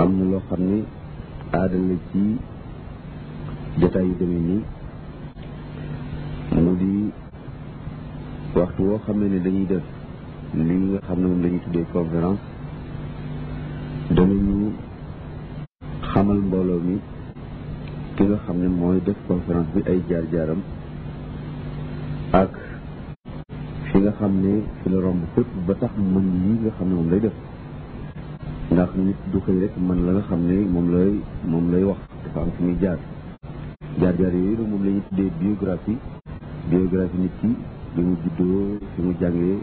am na loo xam ne aada la ci jotaay yu demee nii mu di waxtu woo xam ne dañuy def li nga xam ne moom la ñuy tuddee conférence danañu xamal mbooloo mi ki nga xam ne mooy def conférence bi ay jaar-jaaram ak fi nga xam ne fi la romb fépp ba tax mën yi nga xam ne moom lay def ndax nit du xëy rek man la nga xam ne moom lay moom lay wax dafa am fi muy jaar jaar-jaar yooyu nag moom la ñuy tuddee biographie biographie nit ki bi mu juddoo fi mu jàngee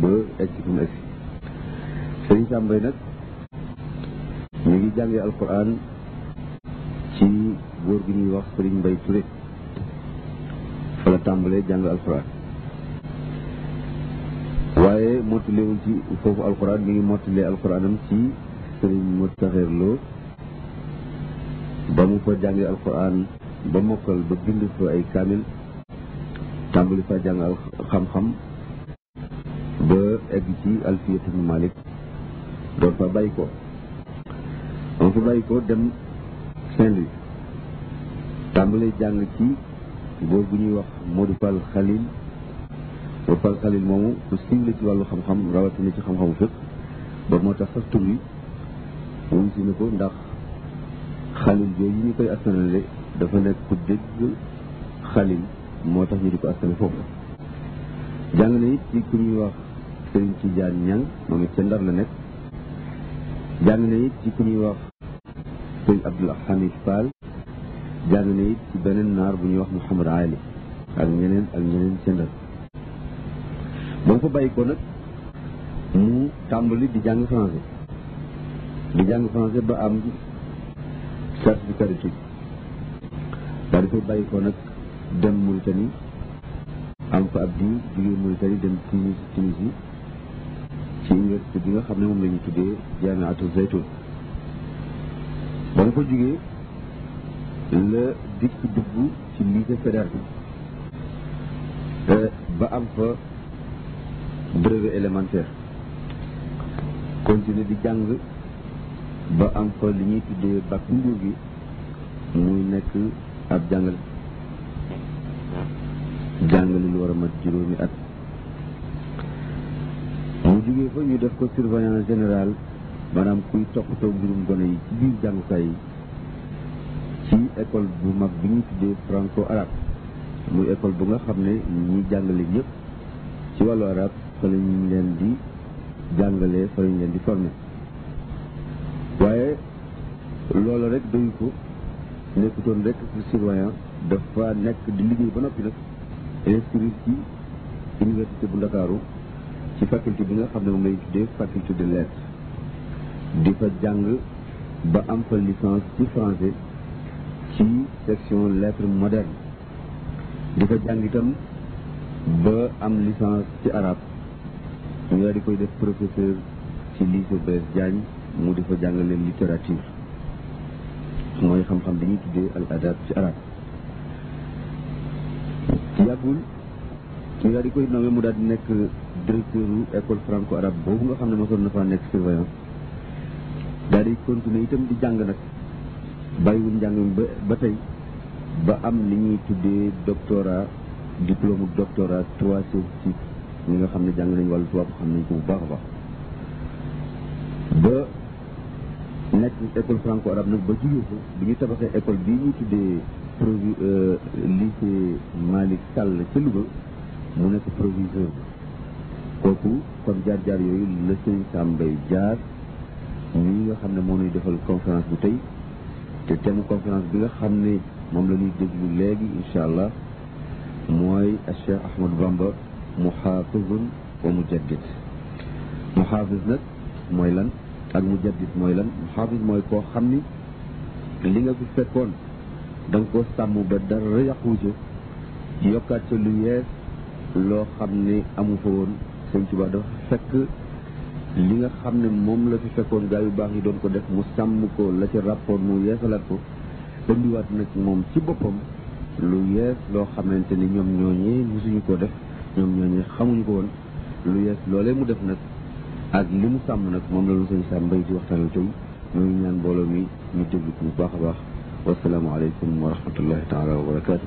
ba egg fi mu egg Sëriñ Sàmbay nag ñu ngi jàngee alquran ci góor gi ñuy wax sëriñ Mbay Ture fa la tàmbalee jàng alquran waaye mottaleewul ci foofu alquran mi ngi mottalee alquranam ci sëriñ Moutaxeer Lo ba mu fa jàngee alquran ba mokkal ba bind fa ay kaamil tàmbali fa jàng xam-xam ba egg ci alfiyatu ibnu malik doon fa bàyyi ko doon fa bàyyi ko dem Saint-Louis tàmbalee jàng ci góor gu ñuy wax Modou Fall Khalil Modou Fall Khalil moomu ku siiw la ci wàllu xam-xam rawatina ci xam-xamu fépp ba moo tax sax tur wi wuyu si na ko ndax Khalil yooyu ñu koy askanale dafa nekk ku dégg Khalil moo tax ñu di ko askan foofu jàng na it ci ku ñuy wax sëriñ ci jaan ñang moom it ca ndar la nekk jàng na it ci ku ñuy wax sëriñ abdul hamid fall jàng na it ci beneen naar bu ñuy wax muhammad ali ak ñeneen ak ñeneen ca ndar ba mu fa bàyyi ko nag mu tàmbali di jàng français di jàng français ba am certificat d'études daal di fay bàyyi ko nag dem Mauritanie am fa ab diir jógee Mauritanie dem Tunis Tunisie ci université bi nga xam ne moom la ñu tuddee Jaamiatu Zaytun ba mu fa jógee la dikk dugg ci lycée fédéral bi ba am fa brevet élémentaire continuer di jàng ba am fa li ñuy tuddee bac njuur gi muy nekk ab jàngale jàngale lu war a mat juróomi at mu jógee fa ñu def ko surveillant général maanaam kuy toppatoo mbirum gone yi ci biir jàngukaay yi ci école bu mag bi ñu tuddee franco arabe muy école bu nga xam ne ñi jàngale ñëpp ci wàllu arabe fa lañ leen di jàngalee fa lañ leen di former waaye loolu rek doyu ko nekkutoon rek ci surveillant dafa nekk di liggéey ba noppi nag inscrire ci université bu Ndakaaru ci faculté bi nga xam ne moom lañu tuddee faculté de lettres di fa jàng ba am fa licence ci français ci section lettres modernes di ko jàng itam ba am licence ci arabe ñu daal di koy def professeur ci lycée Blaise Diagne mu di fa jàngale littérature mooy xam-xam bi ñuy tuddee al adab ci arabe yàggul ñu daal di koy nommé mu daal di nekk directeur u école franco arabe boobu nga xam ne mosoon na faa nekk surveillant daal di continuer itam di jàng nag bàyyiwul njàng mi ba ba tey ba am li ñuy tuddee doctorat diplôme ak doctorat trois sur six ñi nga xam ne jàng nañu wàllu tubaab xam nañ ko bu baax a baax ba nekk école franco arabe nag ba jógee ko bi ñu tabaxee école bii ñuy tuddee provi euh, lycée Malick Sall ca Louga mu nekk proviseur kooku kon jaar-jaar yooyu la Serigne Sam Mbaye jaar ñi nga xam ne moo ñuy defal conférence bi tey te thème conférence bi nga xam ne moom la ñuy déglu léegi incha allah mooy Cheikh Ahmadou Bamba muxaafizun wa mujaddid muxaafiz nag mooy lan ak mujaddid mooy lan muxaafiz mooy koo xam ni li nga fi fekkoon da nga ko sàmm ba dara yàqu ci yokkaat ca lu yees loo xam ne amu fa woon sëñ Tuubaa dafa fekk li nga xam ne moom la fi fekkoon gaa yu baax yi doon ko def mu sàmm ko la ca rapport mu yeesalaat ko indiwaat nag moom ci boppam lu yees loo xamante ni ñoom ñooñee mosuñu ko def ñoom ñooñee xamuñu ko woon lu yees loolee mu def nag ak li mu sàmm nag moom la lu sëñ Sam Mbaye di waxtaanal tey ñooy ñaan mbooloo mi ñu déglu ko bu baax a baax wasalaamaaleykum wa rahmatullahi taala wa barakaatu.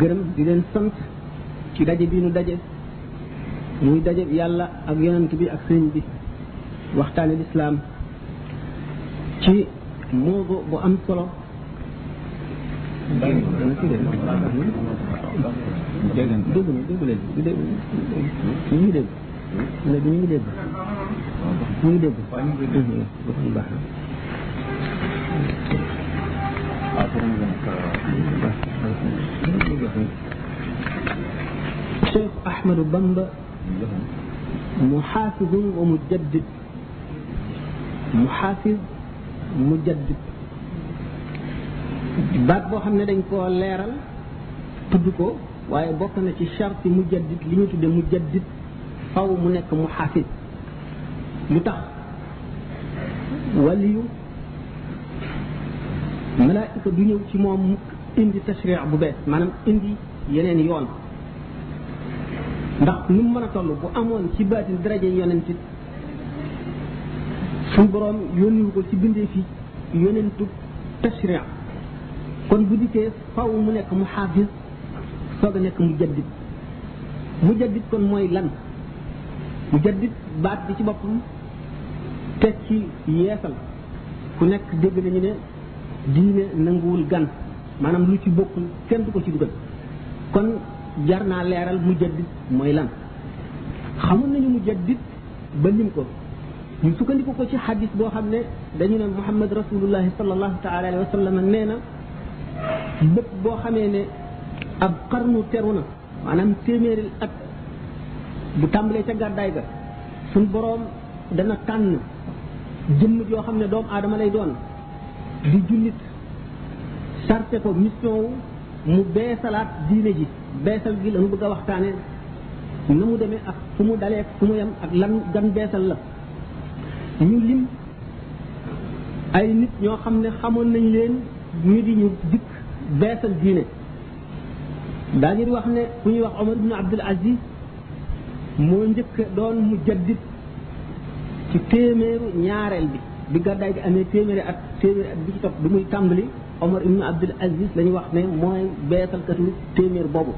gërëm di leen sant ci daje bi nu daje muy daje yàlla ak yonent bi ak sëriñ bi waxtaane lislaam ci moobu bu am solo dégg na dégg na dégg na dégg na léegi ñu ngi dégg ñu ngi dégg waaw ñu ngi dégg baax na waaw pour mu gën Cheikh Ahmadou Bamba muxaafis wa mujaddid muxaafis mujaddid baat boo xam ne dañ koo leeral tudd ko waaye bokk na ci charti mujaddid li ñu tudde mujaddid faw mu nekk mu xaafid lu tax waliyu malaayika du ñëw ci moom mukk indi tashriix bu bees maanaam indi yeneen yoon ndax nu mu mën a toll bu amoon ci baatin daraja yonent it suñ boroom yónniwu ko ci bindee fi yonentu tashriix kon bu dikkee faw mu nekk mu xaafis soog a nekk mu jaddit mu jaddit kon mooy lan mu jaddit baat bi ci boppam teg ci yeesal ku nekk dégg nañu ne diine nanguwul gan maanaam lu ci bokkul kenn du ko ci dugal kon jar naa leeral mu jaddit mooy lan xamoon nañu mu jaddit ba lim ko ñu sukkandiku ko ci xadis boo xam ne dañu ne muhammad rasulullahi sallallahu taala alayhi wa sallam nee na bépp boo xamee ne ab xarnu teru na maanaam téeméeri at bu tàmbalee ca gàddaay ga suñ boroom dana tànn jëmm joo xam ne doomu aadama lay doon di jullit sarte ko mission wu mu beesalaat diine ji beesal gi la mu bëgg a waxtaane na mu demee ak fu mu dalee fu mu yem ak lan gan beesal la ñu lim ay nit ñoo xam ne xamoon nañ leen ñu di ñu dikk beesal diine daañu di wax ne ku ñuy wax Omar ibn Abdul Aziz moo njëkk doon mu jaddit ci téeméeru ñaareel bi bi gàddaay gi amee téeméeri at téeméeri at bi ci topp bi muy tàmbali Omar ibn Abdul Aziz la ñu wax ne mooy beesalkatu téeméer boobu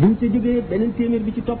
buñ ca jógee beneen téeméer bi ci topp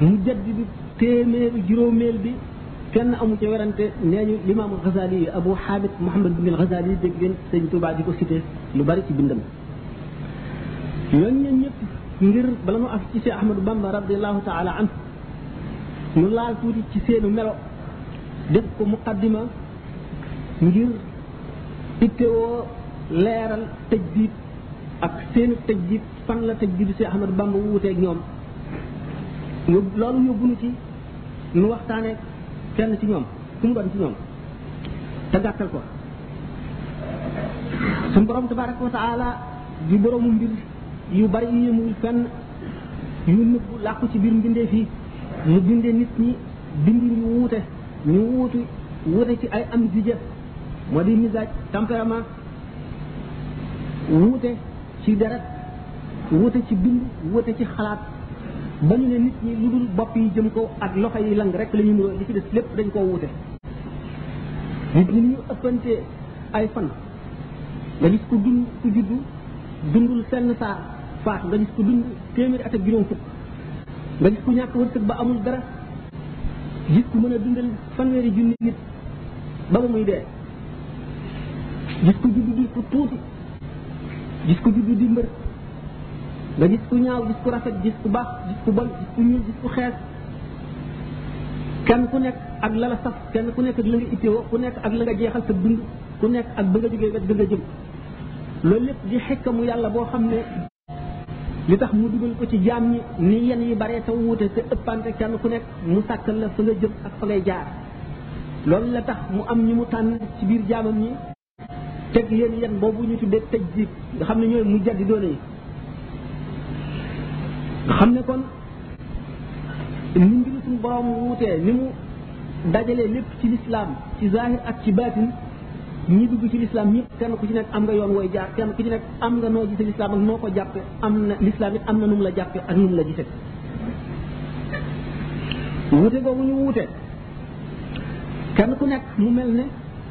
mu jaddi bi téeméer juróomeel bi kenn amu ci werante nee ñu limaam Xasaali yi Abu Hamid Muhammad bin Xasaali yi dégg ngeen sëñ Tuubaa di ko cité lu bari ci bindam yoon ñeen ñëpp ngir bala nu af ci Cheikh Ahmadou Bamba radiallahu taala an ñu laal tuuti ci seenu melo def ko muqaddima ngir ittewoo leeral tëj biit ak seenu tëj biit fan la tëj juddu si Ahmadu Bamba wuuteeg ñoom yóbbu loolu yóbbu nu ci nu waxtaane kenn ci ñoom ku mu doon ci ñoom te gàttal ko suñu borom tabaraka wa taala di boromu mbir yu bari yu yëmul fenn yu nëbbu làqu ci biir mbindee fii mu bindee nit ñi bind ñu wuute ñu wuutu wuute ci ay am di jëf moo di misaaj tempérament wuute ci deret wuute ci bind wuute ci xalaat ba ñu ne nit ñi lu dul bopp yi jëm ko ak loxo yi lang rek la ñu nuroo li ci des lépp dañ koo wuute nit ñi ñu ëppante ay fan nga gis ku dund ku juddu dundul senn saa faatu nga gis ku dund téeméeri at ak juróom fukk nga gis ku ñàkk wërsëg ba amul dara gis ku mën a dundal fanweeri junni nit ba ba muy dee gis ko juddu di ku tuuti gis ko juddu di mbër nga gis ku ñaaw gis ku rafet gis ku baax gis ku bon gis ku ñuul gis ku xees kenn ku nekk ak la la saf kenn ku nekk ak la nga itteewoo ku nekk ak la nga jeexal sa dund ku nekk ak ba nga jógee wet ga nga jëm loolu lépp di xekkamu yàlla boo xam ne li tax mu dugal ko ci jaam ñi ni yenn yi bare te wuute te ëppante kenn ku nekk mu sàkkal la fa nga jëm ak fa ngay jaar loolu la tax mu am ñi mu tànn ci biir jaamam ñi teg leen yan boobu ñu tuddee tëj ji nga xam ne ñooy mu jaddi doone yi nga xam ne kon ni mbiru suñu borom wuutee ni mu dajalee lépp ci lislaam ci zahir ak ci baatin ñi dugg ci lislaam ñëpp kenn ku ci nekk am nga yoon wooy jaar kenn ku ci nekk am nga noo gisee lislaam ak noo ko jàppe am na lislaam it am na nu mu la jàppe ak nu mu la gisee wuute googu ñu wuute kenn ku nekk mu mel ne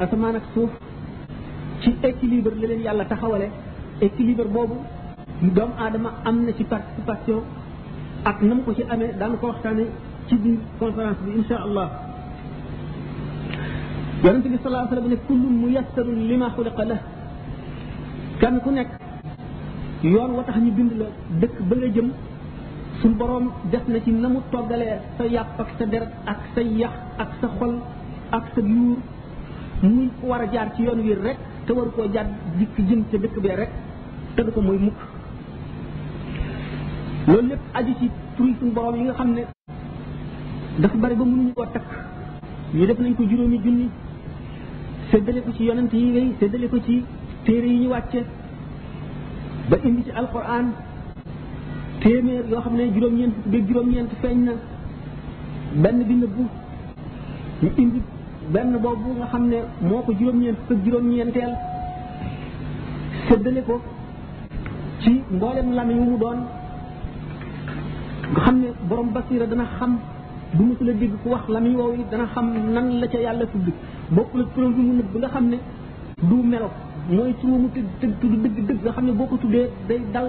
asamaan ak suuf ci équilibre la leen yàlla taxawale équilibre boobu doomu aadama am na ci participation ak na mu ko ci amee daan ko waxtaane ci biir conférence bi insha allah yonente bi salaa sallam ne kullun muyassarun lima xuliqa la kenn ku nekk yoon wa tax ñu bind la dëkk ba nga jëm suñ boroom def na ci na mu toggalee sa yàpp ak sa deret ak sa yax ak sa xol ak sa yuur muy ku war a jaar ci yoon wi rek te war koo jàdd dikk jëm ca dëkk bee rek te du ko mooy mukk loolu lépp aju ci turi suñu borom yi nga xam ne dafa bari ba mënuñu koo takk ñu def nañ ko juróomi junni séddale ko ci yonent yi ngay séddale ko ci téere yi ñu wàcce ba indi ci alquran téeméer yoo xam ne juróom-ñeent bi juróom-ñeent feeñ na benn bi nëbbu ñu indi benn boobu nga xam ne moo ko juróom-ñeent fukk juróom-ñeenteel séddale ko ci mboolem lami yu mu doon nga xam ne borom basira dana xam bu mësula dégg ku wax lami woow yi dana xam nan la ca yàlla tudd bokkul ak turam bi mu nëbb nga xam ne du melo mooy ci mu tudd tudd dëgg dëgg nga xam ne boo ko tuddee day dal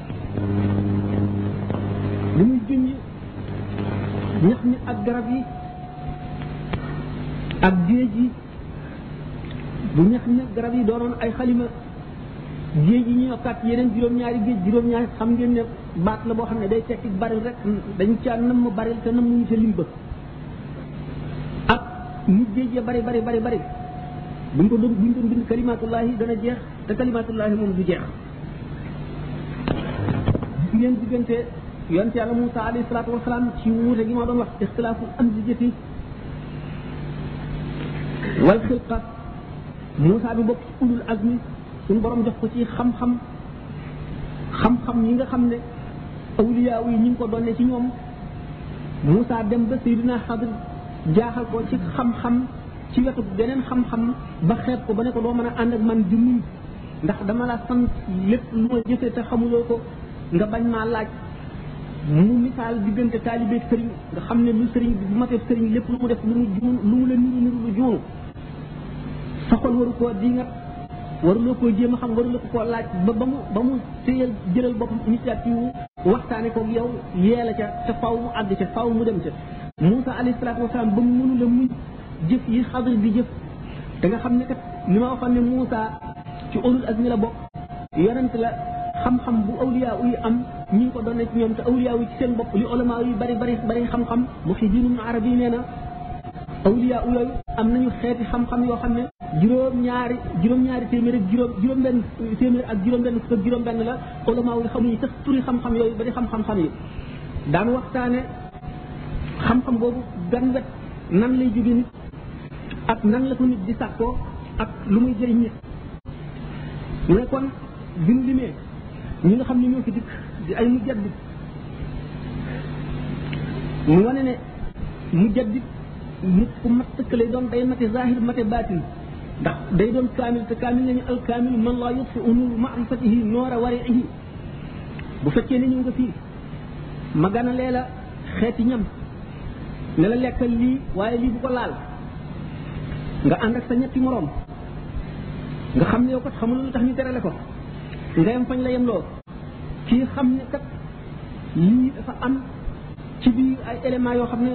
li muy junj ñax ñi ak garab yi ak géej yi bu ñax ñi ak garab yi doonoon ay xalima géej yi ñu yokkaat yeneen juróom-ñaari géej juróom-ñaari xam ngeen ne baat la boo xam ne day tekki bari rek dañu caa nam ma baril te nam muñu ca lim ba ak mu géej ya bari bari bari bari buñ ko doon buñ doon bind kalimatullahi dana jeex te kalimatullahi moom du jeex ngeen diggante yonent yàlla Moussa alayhi salaatu wasalaam ci wuute gi ma doon wax ixtilaafu amzijati wal xilqa Moussa bi bokk ci ulul azmi suñu borom jox ko ci xam-xam xam-xam yi nga xam ne awliyaaw yi ñu ngi ko doonne ci ñoom Moussa dem ba Seydina Xadir jaaxal ko ci xam-xam ci wetu beneen xam-xam ba xeeb ko ba ne ko doo mën a ànd ak man di muñ ndax dama la sant lépp lu ma jëfe te xamuloo ko nga bañ maa laaj mu misaal diggante taalibeeg sëriñ nga xam ne lu sëriñ bu matee sëriñ lépp lu mu def lu mu juun lu mu la niru niru lu juunu sa xol waru koo di nga waruloo koo jéem a xam waruloo ko koo laaj ba ba mu ba mu téyal jëlal boppam initiative waxtaane koog yow yee la ca te faw mu àgg ca faw mu dem ca Moussa alayhi salaatu wasalaam ba mu mënu la muñ jëf yi xadir di jëf da nga xam ne kat li ma waxoon ne Moussa ci ulul azmi la bokk yonent la xam-xam bu awliyaa yi am ñi ngi ko doon ci ñoom te awliyaa yi ci seen bopp li ulama yi bari bari bari xam-xam mu fi diinum arab yi nee na awliyaa yooyu am nañu xeeti xam-xam yoo xam ne juróom-ñaari juróom-ñaari téeméer ak juróom juróom-benn téeméer ak juróom-benn fukk ak juróom-benn la ulama yi xamuñu sax turi xam-xam yooyu bari xam-xam-xam yi daan waxtaane xam-xam boobu gan wet nan lay jóge nit ak nan la ko nit di sàkkoo ak lu muy jëriñ nit mu ne kon bi ñu limee ñi nga xam ne ñoo fi dikk di ay mujaddid mu wane ne mujaddid nit ku mat tëkk lay doon day mate zahir mate baatin ndax day doon kaamil te kaamil nañu alkaamil man laa yutfi u nuuru maarifatihi noora wariihi bu fekkee ne ñëw nga fii ma gana lee la xeeti ñam ne la lekkal lii waaye lii bu ko laal nga ànd ak sa ñetti moroom nga xam ne yow kat xamul lu tax ñu terale ko nga yem fañ la yem loo kii xam ne kat lii dafa am ci biir ay éléments yoo xam ne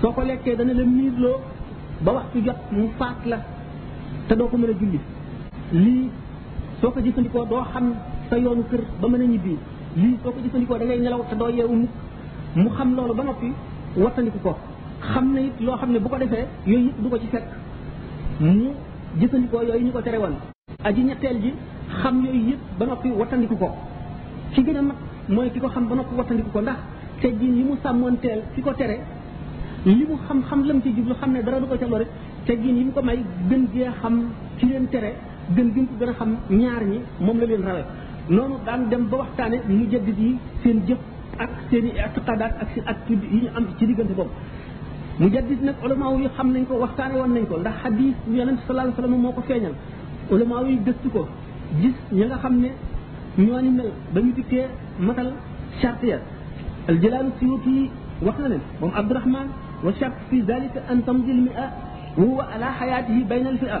soo ko lekkee dana la miirloo ba waxtu jot mu faat la te doo ko mën a julli lii soo ko jëfandikoo doo xam sa yoonu kër ba mën a ñibbi lii soo ko jëfandikoo da ngay nelaw te doo yeewu mukk mu xam loolu ba noppi wattandiku ko xam na it loo xam ne bu ko defee yooyu yëpp du ko ci fekk mu jëfandikoo yooyu ñu ko tere woon aji ñetteel ji xam yooyu yëpp ba noppi wattandiku ko ci gën a mag mooy ki ko xam ba noppi wattandiku ko ndax teggin yi mu sàmmoonteel ki ko tere li mu xam xam lam ci jublu xam ne dara du ko ca lor teggin yi mu ko may gën jee xam ci leen tere gën gën ko gën a xam ñaar ñi moom la leen rawe noonu daan dem ba waxtaane mu jëdd yi seen jëf ak seen i itiqadaat ak seen attitude yi ñu am ci diggante boobu mu jaddit nag ulama yi xam nañ ko waxtaane woon nañ ko ndax xadis yonent sallallahu alayhi wasallam moo ko feeñal ulama yi gëstu ko gis ñi nga xam ne ñoo ni mel ba ñu dikkee matal charte ya al jalaalu suyuti wax na ne moom abdourahman wa charte fi dalika an tamdi al mi'a wa huwa ala xayaatihi bayna al fi'a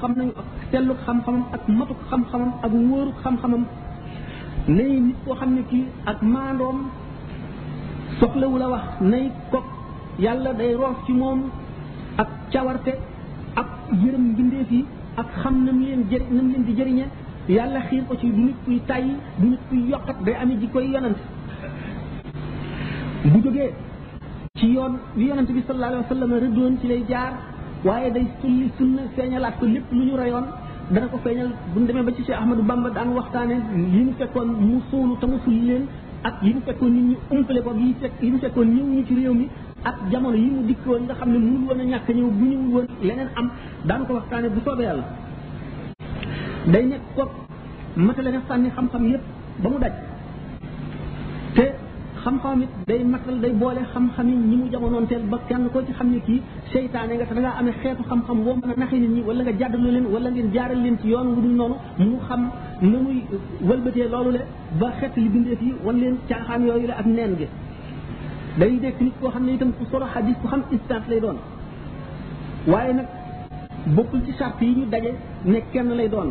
xam nañu ak sellu xam-xamam ak matuk xam-xamam ak wóoru xam-xamam nay nit koo xam ne kii ak maandoom soxlawu la wax nay kok yàlla day roof ci moom ak cawarte ak yërëm mbindeef yi ak xam na mu leen jëri na mu leen di jëriñe yàlla xiir ko ci du nit kuy tàyyi du nit kuy yokkat day amee ji koy yonent bu jógee ci yoon li yonente bi sallallahu alayhi wa sallam rëddoon ci lay jaar waaye day sulli sunna feeñalaat ko lépp lu ñu rayoon dana ko feeñal bu ñu demee ba ci Cheikh Ahmadou Bamba daan waxtaane yi mu fekkoon mu suulu te mu sulli leen ak yi mu fekkoon nit ñi umpale ko yi fekk yi mu fekkoon ñëw ñu ci réew mi ak jamono yi mu dikkoon nga xam ne mënul woon a ñàkk ñëw bu ñëwul woon leneen am daan ko waxtaane bu soobee yàlla day nekk ko matale na fànni xam-xam yépp ba mu daj te xam-xam it day matal day boole xam-xam yi ñi mu jamonoon teel ba kenn koo ci xam ne kii seytaane nga te da ngaa amee xeetu xam-xam boo mën a naxee nit ñi wala nga jàddaloo leen wala ngeen jaaral leen ci yoon wu dul noonu mu xam na muy wëlbatee loolu le ba xet li bindeef yi wan leen caaxaan yooyu la ak neen gi day nekk nit koo xam ne itam ku solo xadis ku xam istant lay doon waaye nag bokkul ci sart yi ñu daje ne kenn lay doon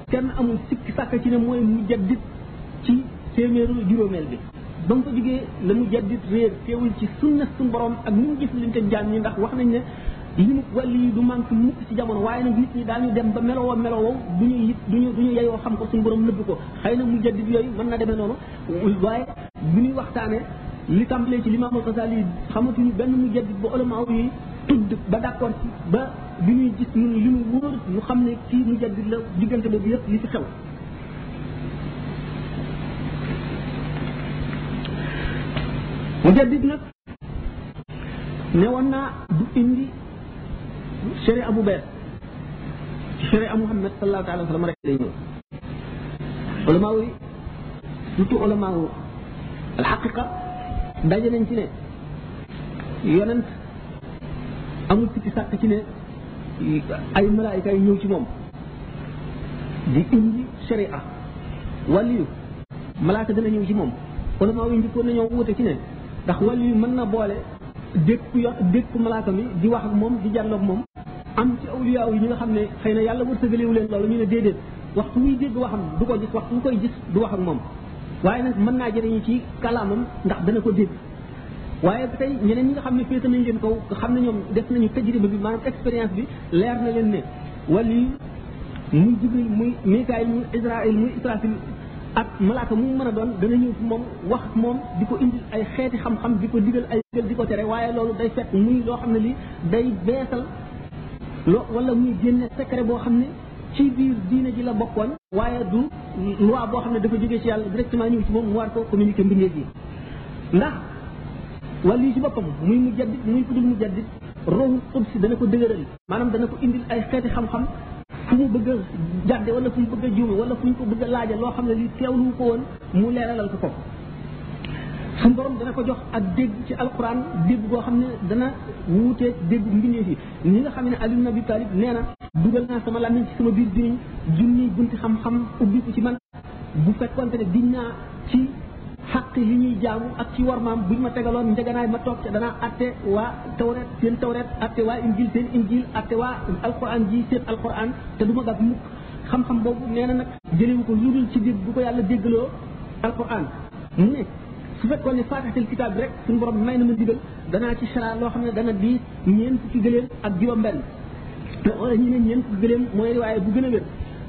kenn amul sikki sàkk ci ne mooy mujaddid ci téeméeru juróomeel bi ba mu fa jógee la mujaddid réer teewul ci sunna suñu borom ak ni mu gis liñ te jaam ñi ndax wax nañ ne li mu wàll yi du manque mukk ci jamono waaye nag nit ñi daañu dem ba melowoo melowoo du ñu yit du ñu du ñu yeyoo xam ko suñu borom nëbb ko xëy na mujaddid yooyu mën na demee noonu waaye bu ñuy waxtaanee li tàmbalee ci limaamul Xasaali yi xamatuñu benn mujaddid ba ulama yi tudd ba d'accord ci ba bi ñuy gis ñun li mu wóor ñu xam ne kii mu jaddit la diggante boobu yëpp li ci xew mu jaddit nag ne woon naa du indi sere abu bees ci sere a muhammad sallallahu taala wa sallam rek lay ñëw ulama yi surtout ulama al xaqiqa daje nañ ci ne yonent amul ci sàkk ci ne ay malaayika yi ñëw ci moom di indi sharia wàlliyu malaaka dana ñëw ci moom wala maa wuy njëkkoon nañoo wute ci ne ndax wàlliyu mën na boole dékku yo dékku malaaka mi di wax ak moom di jàlloog moom am ci awliya yi ñi nga xam ne xëy na yàlla wërsëgalewu leen loolu ñu ne déedéet waxtu muy dégg waxam du ko gis waxtu mu koy gis du wax ak moom waaye nag mën naa jëriñu ci kalaamam ndax dana ko dégg waaye ba tey ñeneen ñi nga xam ne féete nañ leen kaw nga xam ne ñoom def nañu tajriba bi maanaam expérience bi leer na leen ne wala yi muy jibril muy mikaayil muy israil muy israfil ak malaaka mu mën a doon dana ñëw fi moom wax moom di ko indi ay xeeti xam-xam di ko digal ay digal di ko tere waaye loolu day fekk muy loo xam ne li day beesal loo wala muy génne secret boo xam ne ci biir diine ji la bokkoon waaye du loi boo xam ne dafa jógee ci yàlla directement ñëw ci moom mu war ko communiquer mbindeef yi ndax wàllu yi ci boppam muy mu jaddit muy ku dul mu jaddit rohu quds dana ko dëgëral maanaam dana ko indil ay xeeti xam-xam fu mu bëgg a jàdde wala fu mu bëgg a juume wala fu ñu ko bëgg a laaja loo xam ne li teewlu ko woon mu leeralal ko ko suñu borom dana ko jox ak dégg ci alquran dégg goo xam ne dana wuuteeg dégg mbindeef yi ni nga xam ne Ali ibn Abi Talib nee na dugal naa sama làmmiñ ci sama biir dinañ junni bunti xam-xam ubbi ko ci man bu fekkonte ne giñ naa ci xaq yi ñuy jaamu ak ci warmaam buñ ma tegaloon njeganaay ma toog ca danaa atte waa tawret seen tawret atte waa injil seen injil atte waa alquran ji seen alquran te du ma gàtt mukk xam-xam boobu nee na nag jëlewu ko lu dul ci biir bu ko yàlla déggaloo alquran mu ne su fekkoon ne faatixatil kitaab bi rek suñu borom may na ma ndigal danaa ci sara loo xam ne dana di ñeent fukki gëléem ak juróom-benn te wala ñu ne ñeent fukki gëléem mooy riwaaye bu gën a wér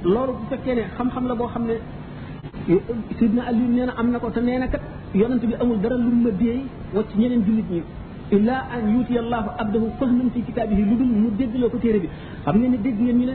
loolu bu fekkee ne xam-xam la boo xam ne sidna ali nee na am na ko te nee na kat yonent bi amul dara lu ma déey wacc ñeneen jullit ñi illa an yuuti allahu abdahu fahman fi kitaabihi lu dul mu déggloo ko téere bi xam ngeen ne dégg ngeen ñu ne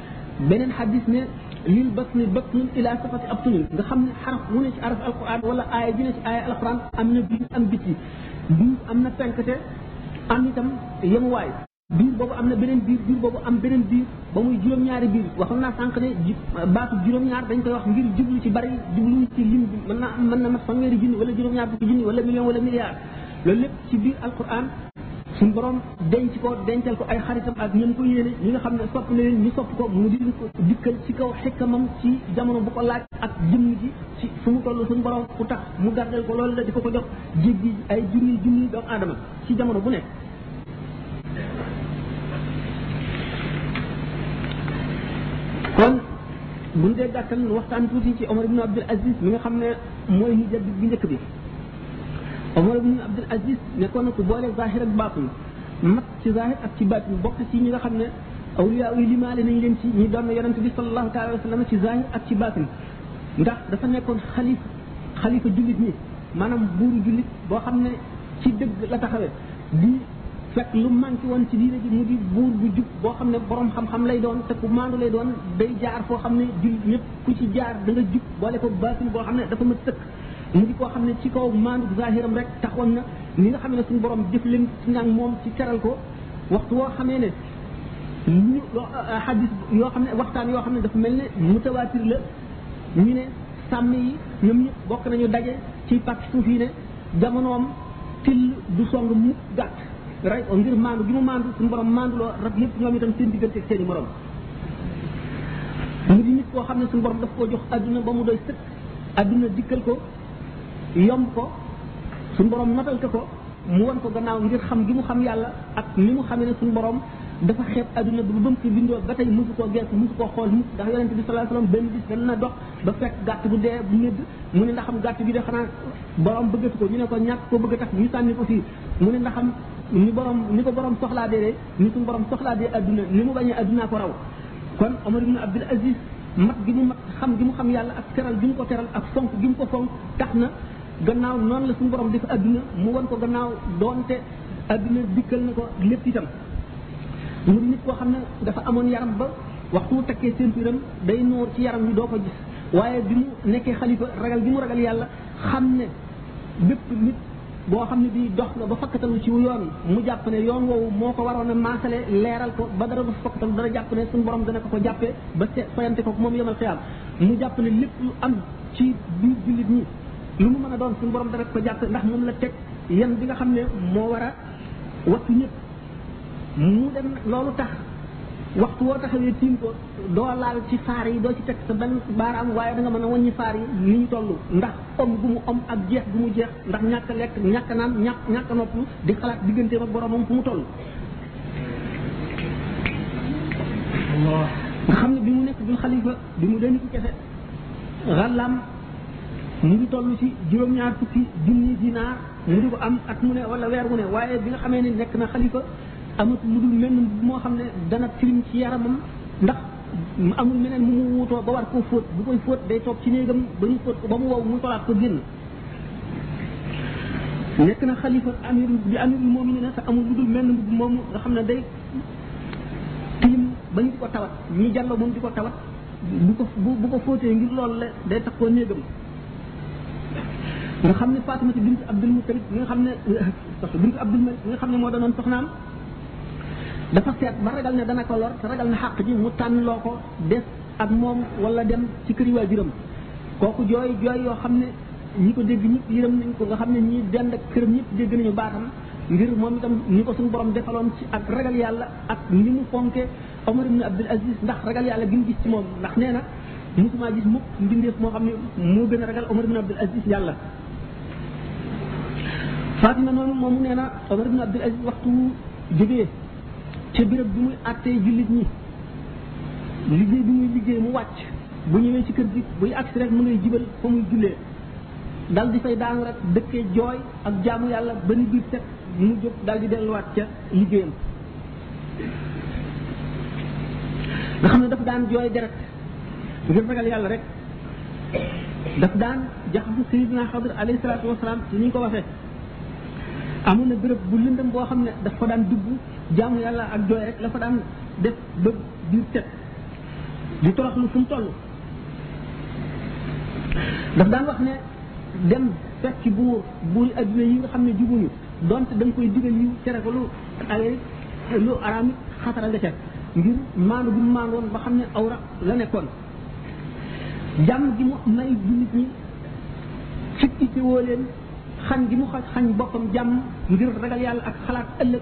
beneen xadis ne lil batni batnun ila safati abtunin nga xam ne xaraf wu ne ci araf alquran wala aaya ju ne ci aaya alquran am na biir am biti biir am na tànkate am itam yemuwaay biir boobu am na beneen biir biir boobu am beneen biir ba muy juróom-ñaari biir waxoon naa sànq ne ji baatu juróom-ñaar dañ koy wax ngir jublu ci bari jublu ci lim bi mën na mën na mat fanweeri junni wala juróom-ñaar fukki junni wala million wala milliard loolu lépp ci biir alquran suñu borom denc ko dencal ko ay xaritam ak ñun ko yéene ñi nga xam ne sopp na leen ñu sopp ko mu di ko dikkal ci kaw xikkamam ci jamono bu ko laaj ak jëmm ji ci fu mu toll suñu borom ku tax mu gardel ko loolu la di ko ko jox jéggi ay junni junni doomu aadama ci jamono bu nekk kon buñ dee gàttal waxtaan tuuti ci Omar ibn Abdul Aziz mi nga xam ne mooy hijab bi njëkk bi Omar ibn Abdul Aziz nekkoon na ku boole zahir ak baatin mat ci zahir ak ci baatin bokk ci ñi nga xam ne awliya yi limaale nañ leen ci ñi doon yonent bi sallallahu taala wa sallam ci zahir ak ci baatin ndax dafa nekkoon xalif xalifa jullit ñi maanaam buuru jullit boo xam ne ci dëgg la taxawee di fekk lu manqué woon ci diine ji mu di buur bu jub boo xam ne borom xam-xam lay doon te ku maandu lay doon day jaar foo xam ne jullit ñëpp ku ci jaar da nga jub boole ko baatin boo xam ne dafa ma sëkk mu di koo xam ne ci kaw maandu zahiram rek taxoon na ni nga xam ne suñu borom jëf leen ci nag moom ci teral ko waxtu woo xamee ne ñu xadis euh, yoo xam ne waxtaan yoo xam ne dafa mel ne mutawaatir la ñu ne sàmm yi ñoom ñëpp bokk nañu daje ci pàcc suuf yi ne jamonoom till du song mu gàtt rey ko ngir maandu gi mu maandu suñu borom maandu loo rab yëpp ñoom itam seen diggante seen i morom mu di nit koo xam ne suñu borom daf koo jox adduna ba mu doy sëkk adduna dikkal ko yomb ko suñu borom notal ko ko mu won ko gannaaw ngir xam gi mu xam yàlla ak ni mu xamee ne suñu borom dafa xeeb adduna bi ba mu fi bindoo ba tey mosu koo gees mosu koo xool mukk ndax yonente bi sallallahu alayhi wasallam benn bis dana na dox ba fekk gàtt bu dee bu médd mu ne ndaxam gàtt bi de xanaa borom bëggatu ko ñu ne ko ñàkk ko bëgg a tax ñu sànni ko fii mu ne ndaxam ni borom ni ko borom soxlaa dee ni suñu borom soxlaa dee adduna ni mu bañee addunaa ko raw kon Omar ibn Abdul Aziz mat gi mu mat xam gi mu xam yàlla ak teral gi mu ko teral ak fonk gi mu ko fonk tax na gannaaw noonu la suñu borom def adduna mu won ko gannaaw doonte adduna dikkal na ko lépp itam mu nit koo xam ne dafa amoon yaram ba waxtu mu takkee seen biram day noor ci yaram wi doo ko gis waaye bi mu nekkee xalifa ragal gi mu ragal yàlla xam ne bépp nit boo xam ne bii dox na ba fakkatalu ci yoon mu jàpp ne yoon woowu moo ko waroon a maasale leeral ko ba dara du fakkatalu dana jàpp ne suñu borom dana ko ko jàppee ba se fayante ko moom yemal xiyaam mu jàpp ne lépp lu am ci biir jullit ñi lu mu mën a doon suñu borom dana ko jàpp ndax moom la teg yan bi nga xam ne moo war a wattu ñëpp mu dem loolu tax waxtu woo taxawee tiim ko doo laal ci faar yi doo ci teg sa benn baaraam waaye da nga mën a wàññi faar yi ni ñu toll ndax om gu mu om ak jeex gu mu jeex ndax ñàkk lekk ñàkk naan ñàkk ñàkk nopp di xalaat diggante ak boromam fu mu toll nga xam ne bi mu nekk bil xalifa bi mu dee nit ki kese xàllaam mu ngi toll ci juróom-ñaar fukki junni dinaar mu di ko am at mu ne wala weer wu ne waaye bi nga xamee ne nekk na xalifa amut lu dul mel moo xam ne dana tilim ci yaramam ndax amul meneen mu mu wuutoo ba war koo fóot bu koy fóot day toog ci néegam ba ñu fóot ko ba mu wow mu solaat ko génn nekk na xalifa amir bi amir moom ne na te amul lu dul mel mbubb moom nga xam ne day tilim ba ñu di ko tawat ñi jàlloo moom di ko tawat bu ko bu ko fóotee ngir loolu la day tax koo néegam nga xam ne Faatimatu bint Abdul Muttalib nga xam ne soxna bint Abdul Muttalib nga xam ne moo doonoon soxnaam dafa seet ba ragal ne dana ko lor te ragal na xàq ji mu tànn loo ko des ak moom wala dem ci kër waajuram kooku jooy jooy yoo xam ne ñi ko dégg ñëpp yërëm nañ ko nga xam ne ñi dend ak këram ñëpp dégg nañu baatam ngir moom itam ni ko suñu borom defaloon ci ak ragal yàlla ak ni mu fonke Omar ibn Abdul Aziz ndax ragal yàlla gi mu gis ci moom ndax nee na musuma gis mukk mbindeef moo xam ne moo gën a ragal Omar ibn Abdul Aziz yàlla Fatima noonu moomu nee na Omar ibn Abdul Aziz waxtu jógee ca béréb bi muy àttee jullit ñi liggéey bi muy liggéey mu wàcc bu ñëwee ci kër gi buy agsi rek mu ngay jibal fa muy jullee dal di fay daanu rek dëkkee jooy ak jaamu yàlla ba ni biir set mu jóg dal di delluwaat ca liggéeyam nga xam ne daf daan jooy deret ngir ragal yàlla rek daf daan jaxasu sayidina xadir alayhi salaatu wasalaam ci ni ñu ko waxee amoon na béréb bu lëndëm boo xam ne daf ko daan dugg jaamu yàlla ak jooy rek la fa daan def ba biir set di toroxlu fu mu toll daf daan wax ne dem fekk buur buur adduna yi nga xam ne jubuñu donte da nga koy digal yi tere ko lu awee lu araam xatara nga ca ngir maandu bu maandoon ba xam ne awra la nekkoon jàmm gi mu may jullit ñi fit itte woo leen xañ gi mu xañ boppam jàmm ngir ragal yàlla ak xalaat ëllëg